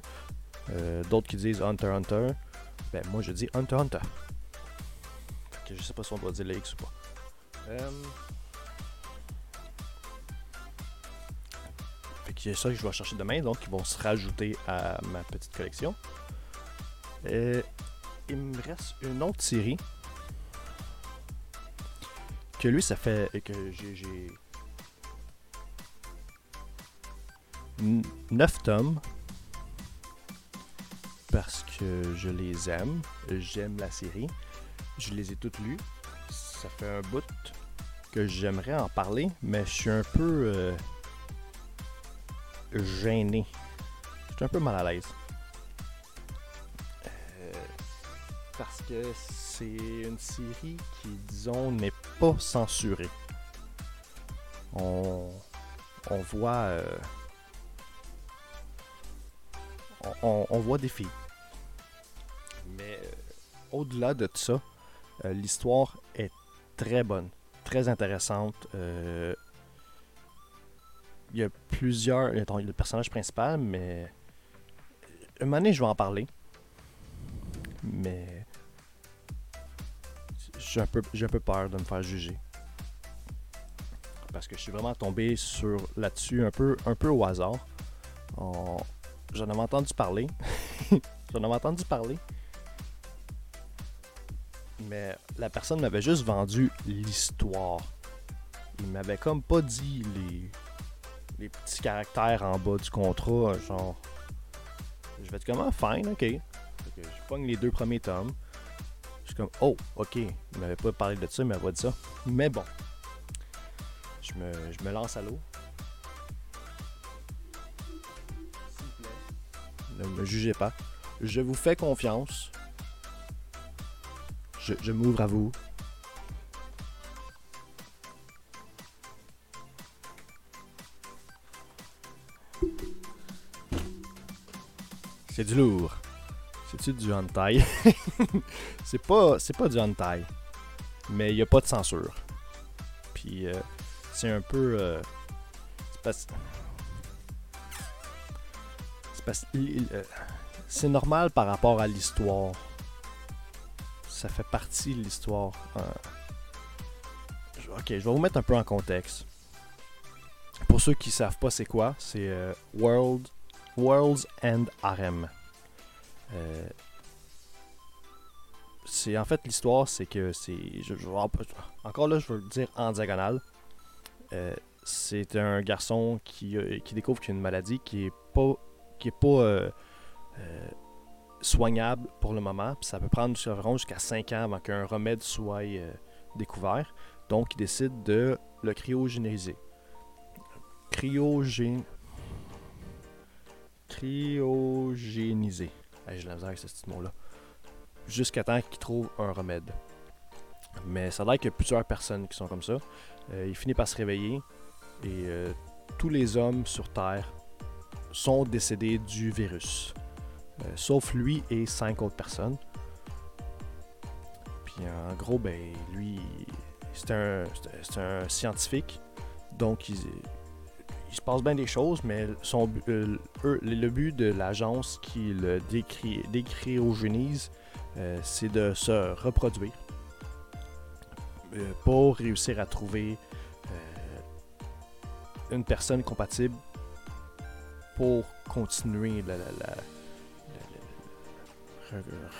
euh, D'autres qui disent Hunter Hunter. Ben, moi je dis Hunter Hunter. Que je sais pas si on doit dire le X ou pas. Euh, Fait que c'est ça que je vais chercher demain, donc ils vont se rajouter à ma petite collection. Euh, il me reste une autre série. Que lui, ça fait que j'ai. j'ai 9 tomes. Parce que je les aime. J'aime la série. Je les ai toutes lues. Ça fait un bout que j'aimerais en parler, mais je suis un peu euh, gêné. Je suis un peu mal à l'aise. Euh, parce que c'est une série qui, disons, n'est pas censurée. On, voit. euh, on, on- voit des filles. Mais au-delà de ça, euh, l'histoire est très bonne, très intéressante. Euh, il y a plusieurs. il y a le personnage principal, mais. Un moment donné, je vais en parler. Mais. J'ai un, peu, un peu peur de me faire juger. Parce que je suis vraiment tombé sur là-dessus un peu, un peu au hasard. J'en avais entendu parler. [LAUGHS] J'en avais entendu parler. Mais la personne m'avait juste vendu l'histoire. Il m'avait comme pas dit les, les petits caractères en bas du contrat. Genre, je vais être comment? Fine, ok. Que je pogne les deux premiers tomes. Je suis comme, oh, ok, il m'avait pas parlé de ça, il m'avait dit ça. Mais bon, je me, je me lance à l'eau. S'il vous plaît, Ne me jugez pas. Je vous fais confiance. Je, m'ouvre à vous. C'est du lourd. C'est-tu du hentai? [LAUGHS] c'est pas, c'est pas du hentai. Mais il n'y a pas de censure. Puis euh, c'est un peu. euh, euh, c'est normal par rapport à l'histoire. Ça fait partie de l'histoire. Euh, ok, je vais vous mettre un peu en contexte. Pour ceux qui savent pas c'est quoi, c'est euh, World, Worlds End Harem. Euh, c'est en fait l'histoire, c'est que c'est. encore là, je veux le dire en diagonale. C'est un garçon qui, qui découvre qu'il a une maladie qui est pas qui est pas soignable pour le moment. Puis ça peut prendre environ jusqu'à 5 ans avant qu'un remède soit euh, découvert. Donc il décide de le cryogéniser. Cryogén... Cryogéniser. J'ai la misère avec ce petit mot-là. Jusqu'à temps qu'il trouve un remède. Mais ça a l'air qu'il y a plusieurs personnes qui sont comme ça. Euh, il finit par se réveiller et euh, tous les hommes sur Terre sont décédés du virus. Euh, sauf lui et cinq autres personnes. Puis en gros, ben lui, c'est un, un- scientifique. Donc il, se passe bien des choses, mais son, euh, le but de l'agence qui le décry- décryogénise, euh, c'est de se reproduire euh, pour réussir à trouver une personne compatible pour continuer la, la-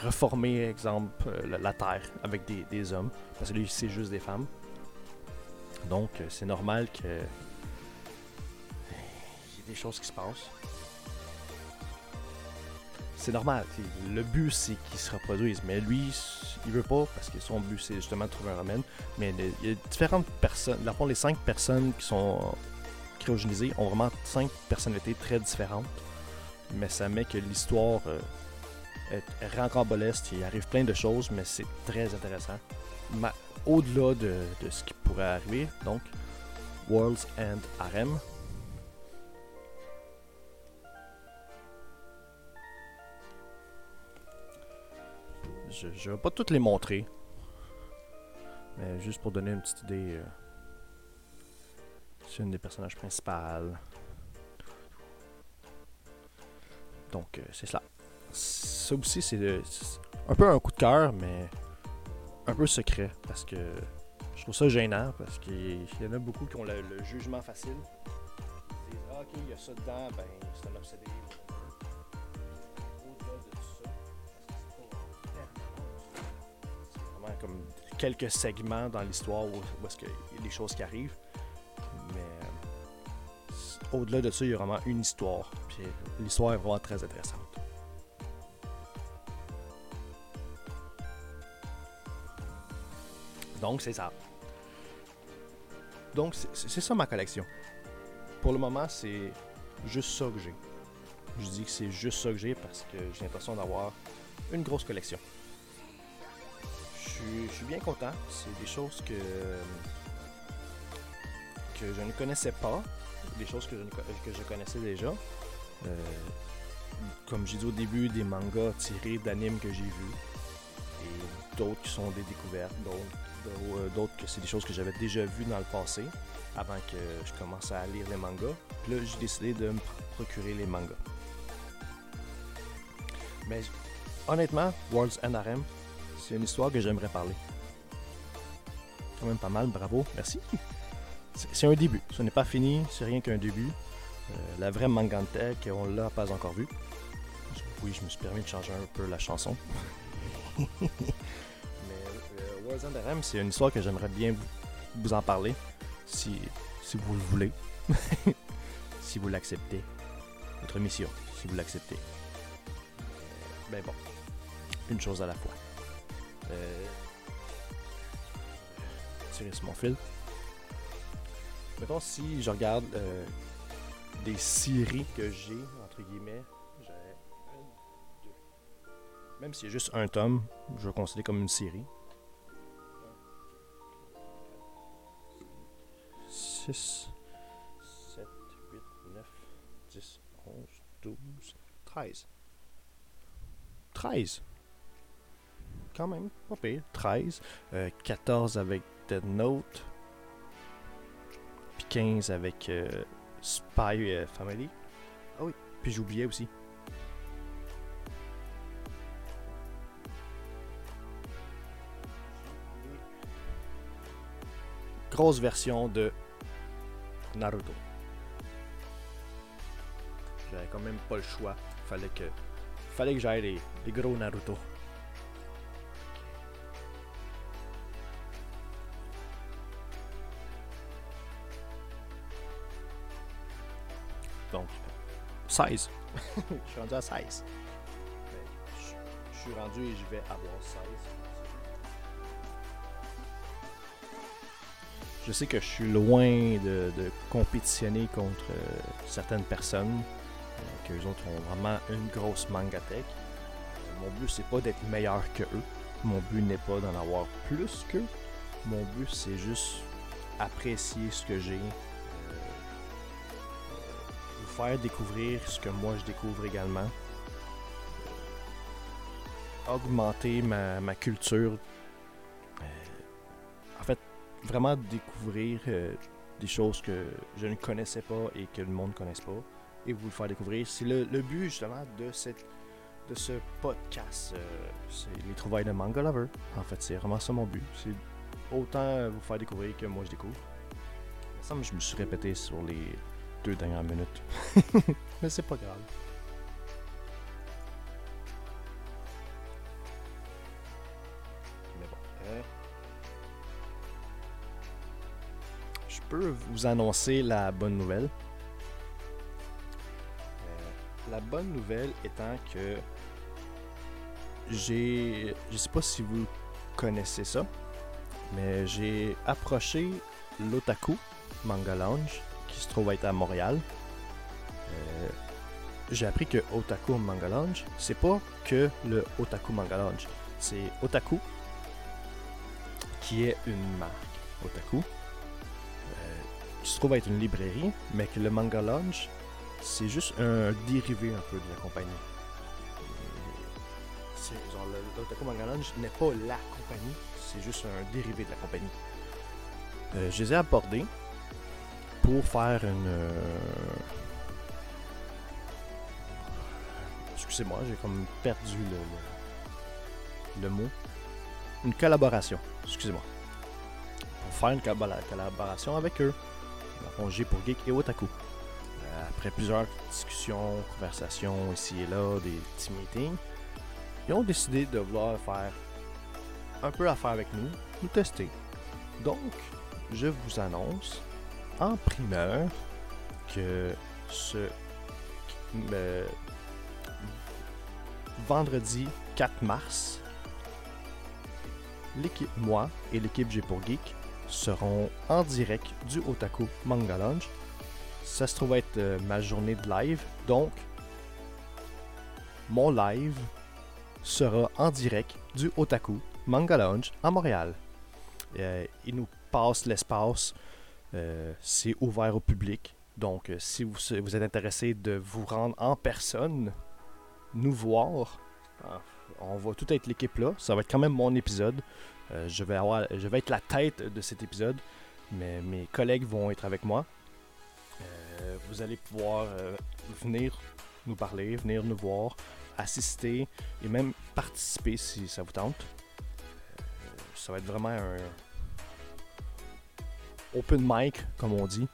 reformer, exemple, euh, la, Terre avec des, hommes, parce que lui, c'est juste des femmes. Donc, euh, c'est normal que il y des choses qui se passent. C'est normal. Le but, c'est qu'ils se reproduisent. Mais lui, il veut pas parce que son but, c'est justement de trouver un remède. Mais il y a différentes personnes. Fond, les cinq personnes qui sont cryogénisées ont vraiment cinq personnalités très différentes. Mais ça met que l'histoire euh, rocambolesque. Il arrive plein de choses, mais c'est très intéressant. Au-delà de, ce qui pourrait arriver, donc, World's End Harem. Je ne vais pas toutes les montrer. Mais juste pour donner une petite idée. euh, c'est une des personnages principales. Donc, euh, c'est cela. Ça aussi, c'est un peu un coup de cœur, mais un peu secret. Parce que je trouve ça gênant. Parce qu'il y en a beaucoup qui ont le, jugement facile. Ah, ok, il y a ça dedans, ben, c'est un obsédé. Au-delà de ça, c'est vraiment comme quelques segments dans l'histoire où, où y a des choses qui arrivent. Mais euh, au-delà de ça, il y a vraiment une histoire. Puis l'histoire est vraiment très intéressante. Donc c'est ça. Donc c'est- ça ma collection. Pour le moment, c'est juste ça que j'ai. Je dis que c'est juste ça que j'ai parce que j'ai l'impression d'avoir une grosse collection. Je suis- bien content. C'est des choses que, que je ne connaissais pas. Des choses que je, connaissais déjà. Euh, comme j'ai dit au début, des mangas tirés d'animes que j'ai vus. Et d'autres qui sont des découvertes. Euh, d'autres que c'est des choses que j'avais déjà vues dans le passé. Avant que je commence à lire les mangas. Puis là, j'ai décidé de me pr- procurer les mangas. Mais honnêtement, World's Harem, c'est une histoire que j'aimerais parler. Quand même pas mal, bravo, merci. [LAUGHS] C'est c'est un début, ce n'est pas fini, c'est rien qu'un début. Euh, la vraie Mangantech, on l'a pas encore vue. Oui, je me suis permis de changer un peu la chanson. [LAUGHS] Euh, Harem, c'est une histoire que j'aimerais bien vous, en parler, si, si vous le voulez. [LAUGHS] si vous l'acceptez. Votre mission, si vous l'acceptez. Ben bon, une chose à la fois. Euh, tirer sur mon fil. Mettons si je regarde euh, des séries que j'ai, entre guillemets, deux. Même si c'est juste un tome, je vais considérer comme une série. 6, 7, 8, 9, 10, 11, 12, 13. 13. Quand même, pas pire. 13. Euh, 14 avec Dead Note. Puis 15 avec euh, Spy euh, Family. Ah oui, puis j'oubliais aussi. Grosse version de Naruto. J'avais quand même pas le choix. Fallait que, fallait que j'aille les, les gros Naruto. Donc, 16. [LAUGHS] je suis rendu à 16. Mais Je je suis rendu et je vais avoir 16. Je sais que je suis loin de, compétitionner contre euh, certaines personnes, euh, qu'eux autres ont vraiment une grosse mangatech. Mon but, c'est pas d'être meilleur que eux. Mon but n'est pas d'en avoir plus qu'eux. Mon but, c'est juste apprécier ce que j'ai. euh, vous faire découvrir ce que moi je découvre également. Augmenter ma, ma culture. Euh, en fait, vraiment découvrir euh, des choses que je ne connaissais pas et que le monde ne connaisse pas. Et vous le faire découvrir. C'est le, le but justement de, cette, de ce podcast. euh, c'est les trouvailles de Manga Lover. En fait, c'est vraiment ça mon but. C'est autant vous faire découvrir que moi je découvre. Il je me suis répété sur les deux dernières minutes. [LAUGHS] Mais c'est pas grave. Peux vous annoncer la bonne nouvelle. Euh, la bonne nouvelle étant que j'ai. Je sais pas si vous connaissez ça, mais j'ai approché l'Otaku Manga Lounge qui se trouve être à Montréal. Euh, j'ai appris que Otaku Manga Lounge, c'est pas que le Otaku Manga Lounge, c'est Otaku qui est une marque Otaku se trouve être une librairie, mais que le Manga Lounge, c'est juste un dérivé un peu de la compagnie. Le l'Otaku Manga Lounge n'est pas la compagnie, c'est juste un dérivé de la compagnie. Euh, je les ai abordés pour faire une. euh, Excusez-moi, j'ai comme perdu le, le, mot. Une collaboration, excusez-moi. Pour faire une collab- collaboration avec eux. Fond, pour Geek et Otaku. Euh, après plusieurs discussions, conversations ici et là, des petits meetings, ils ont décidé de vouloir faire un peu affaire avec nous, nous tester. Donc, je vous annonce en primeur que ce euh, vendredi 4 mars, l'équipe, moi et l'équipe G pour Geek seront en direct du Otaku Manga Lounge. Ça se trouve être euh, ma journée de live, donc mon live sera en direct du Otaku Manga Lounge à Montréal. Euh, il nous passe l'espace, euh, c'est ouvert au public. Donc, si vous, vous êtes intéressé de vous rendre en personne, nous voir, ah, on va tout être l'équipe là. Ça va être quand même mon épisode. Euh, je, vais être la tête de cet épisode, mais mes collègues vont être avec moi. Euh, vous allez pouvoir euh, venir nous parler, venir nous voir, assister et même participer si ça vous tente. Ça va être vraiment un open mic, comme on dit.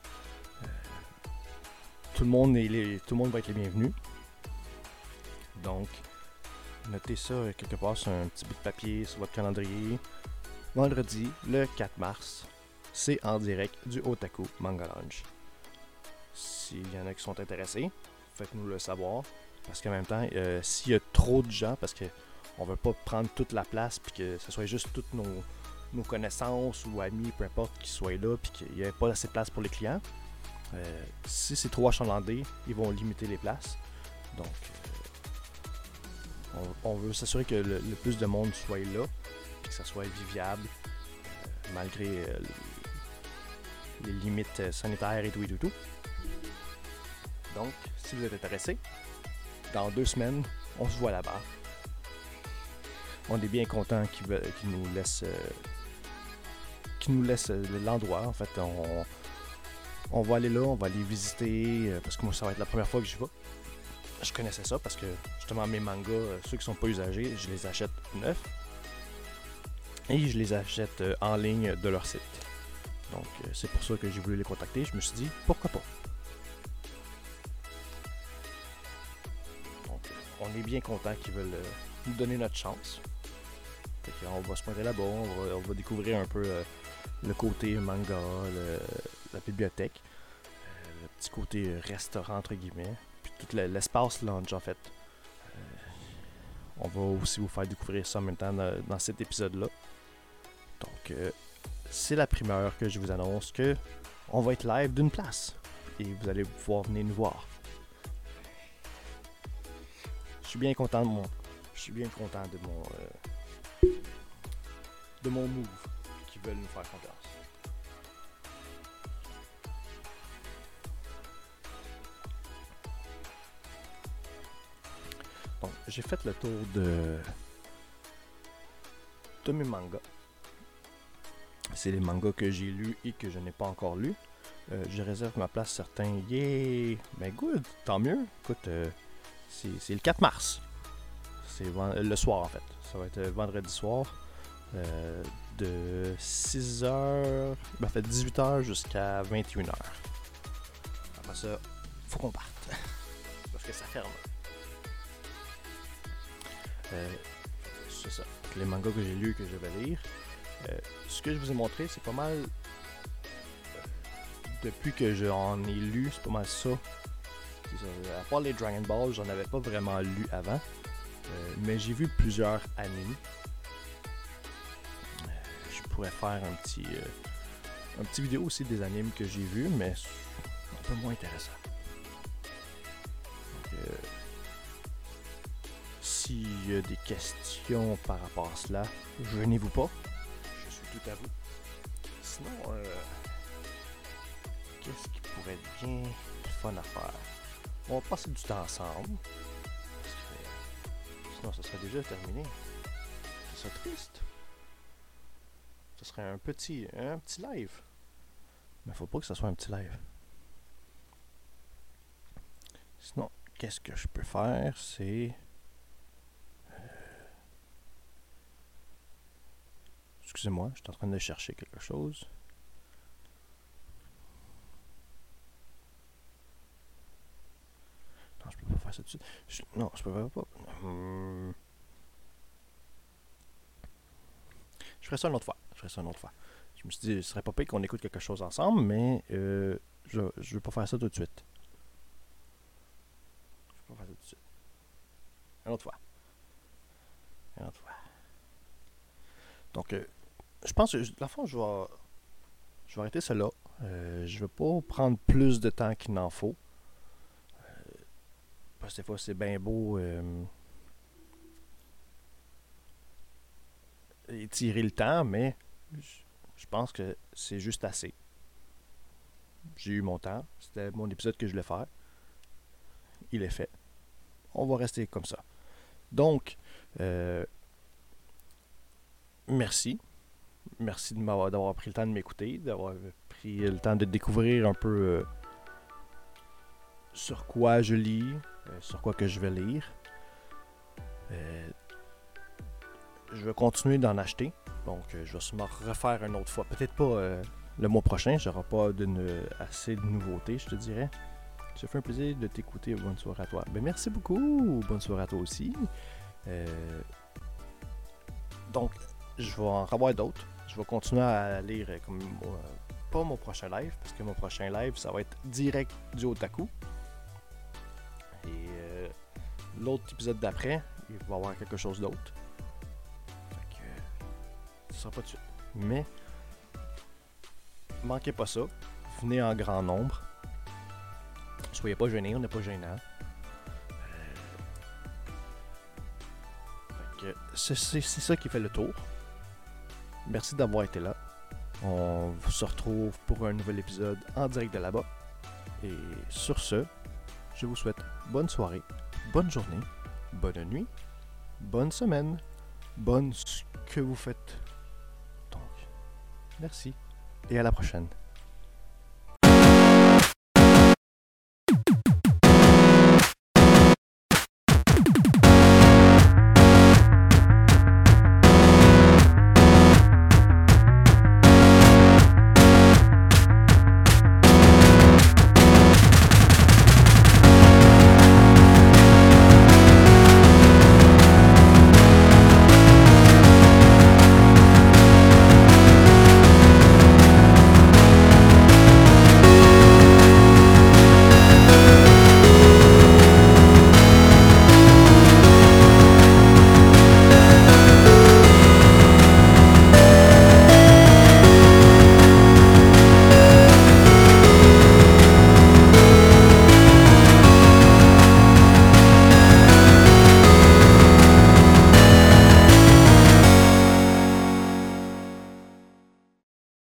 Tout, le monde est tout le monde va être les bienvenus. Donc, notez ça quelque part sur un petit bout de papier, sur votre calendrier. Vendredi, le 4 mars, c'est en direct du Otaku Manga Lounge. S'il y en a qui sont intéressés, faites-nous le savoir. Parce qu'en même temps, euh, s'il y a trop de gens, parce que On veut pas prendre toute la place puis que ce soit juste toutes nos, connaissances ou amis, peu importe, qui soient là puis qu'il n'y ait pas assez de place pour les clients. Euh, si c'est trop achalandé, ils vont limiter les places. Donc, euh, on, veut s'assurer que le, plus de monde soit là, que ça soit viviable, euh, malgré euh, les limites euh, sanitaires et tout et tout. Donc, si vous êtes intéressé, dans deux semaines, on se voit là-bas. On est bien content qu'ils nous laissent, nous laissent euh, l'endroit. En fait, on, on va aller là, on va aller visiter, parce que moi, ça va être la première fois que j'y vais. Je connaissais ça parce que justement, mes mangas, ceux qui sont pas usagés, je les achète neufs. Et je les achète euh, en ligne de leur site. Donc, euh, c'est pour ça que j'ai voulu les contacter. Je me suis dit, pourquoi pas? Donc, euh, on est bien content qu'ils veulent nous donner notre chance. On va se pointer là-bas, on va, découvrir un peu le côté manga, la bibliothèque, le petit côté restaurant entre guillemets, puis tout le- l'espace lounge en fait. On va aussi vous faire découvrir ça en même temps dans cet épisode-là. Donc, euh, c'est la primeur que je vous annonce que on va être live d'une place et vous allez pouvoir venir nous voir. Je suis bien content de mon, je suis bien content de mon, euh, de mon move qui veulent nous faire confiance. Donc, j'ai fait le tour de, de mes mangas. C'est les mangas que j'ai lus et que je n'ai pas encore lus. Euh, je réserve ma place certains. Yeah! Ben good, tant mieux. Écoute, euh, c'est le 4 mars. C'est ven- le soir en fait. Ça va être euh, vendredi soir. euh, de 6h, ben, en fait 18h jusqu'à 21h. Après ça, faut qu'on parte. [LAUGHS] Parce que ça ferme. Euh, c'est ça. Les mangas que j'ai lus que je vais lire. Euh, ce que je vous ai montré, c'est pas mal. euh, Depuis que j'en ai lu, c'est pas mal ça. Ça. À part les Dragon Ball, j'en avais pas vraiment lu avant. Euh, mais j'ai vu plusieurs animes. Euh, je pourrais faire un petit, euh, un petit vidéo aussi des animes que j'ai vus, mais un peu moins intéressant. Euh, S'il y a des questions par rapport à cela, venez-vous pas. Sinon, euh, qu'est-ce qui pourrait être bien fun à faire? On va passer du temps ensemble. Sinon, ça serait déjà terminé. Ce serait triste. Ce serait un petit, un petit live. Mais faut pas que ce soit un petit live. Sinon, qu'est-ce que je peux faire? C'est. Excusez-moi, je suis en train de chercher quelque chose. Non, je peux pas faire ça tout de suite. Non, je peux pas. Hum. Je ferai ça une autre fois. Je ferai ça une autre fois. Je me suis dit, ce serait pas pire qu'on écoute quelque chose ensemble, mais euh, je, je veux pas faire ça tout de suite. Je veux pas faire ça tout de suite. Une autre fois. Une autre fois. Donc, euh, je pense que, la fois, je vais, je vais arrêter cela. Euh, je vais pas prendre plus de temps qu'il n'en faut. Euh, parce que des fois, c'est bien beau euh, étirer le temps, mais je, pense que c'est juste assez. J'ai eu mon temps. C'était mon épisode que je voulais faire. Il est fait. On va rester comme ça. Donc, merci. Merci d'avoir pris le temps de m'écouter, d'avoir pris le temps de découvrir un peu euh, sur quoi je lis, euh, sur quoi que je vais lire. Euh, je vais continuer d'en acheter. Donc, je vais sûrement refaire une autre fois. Peut-être pas le mois prochain. J'aurai pas assez de nouveautés, je te dirais. Ça fait un plaisir de t'écouter. Bonne soirée à toi. Ben, merci beaucoup. Bonne soirée à toi aussi. Donc, je vais en revoir d'autres. Je vais continuer à lire euh, comme euh, pas mon prochain live, parce que mon prochain live, ça va être direct du otaku. Et euh, l'autre épisode d'après, il va y avoir quelque chose d'autre. ce sera pas de suite. Mais, manquez pas ça. Venez en grand nombre. Soyez pas gênés, on n'est pas gênant. Fait que c'est ça qui fait le tour. Merci d'avoir été là. On se retrouve pour un nouvel épisode en direct de là-bas. Et sur ce, je vous souhaite bonne soirée, bonne journée, bonne nuit, bonne semaine, bonne ce que vous faites. Donc, merci et à la prochaine.